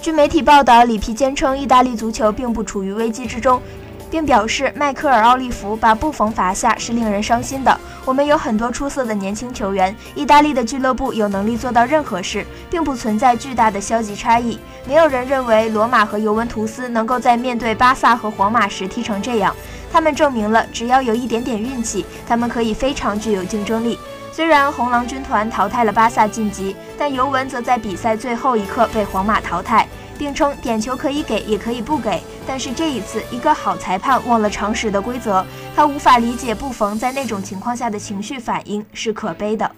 据媒体报道，里皮坚称意大利足球并不处于危机之中。并表示，迈克尔·奥利弗把布冯罚下是令人伤心的。我们有很多出色的年轻球员，意大利的俱乐部有能力做到任何事，并不存在巨大的消极差异。没有人认为罗马和尤文图斯能够在面对巴萨和皇马时踢成这样。他们证明了，只要有一点点运气，他们可以非常具有竞争力。虽然红狼军团淘汰了巴萨晋级，但尤文则在比赛最后一刻被皇马淘汰。并称点球可以给，也可以不给。但是这一次，一个好裁判忘了常识的规则，他无法理解布冯在那种情况下的情绪反应，是可悲的。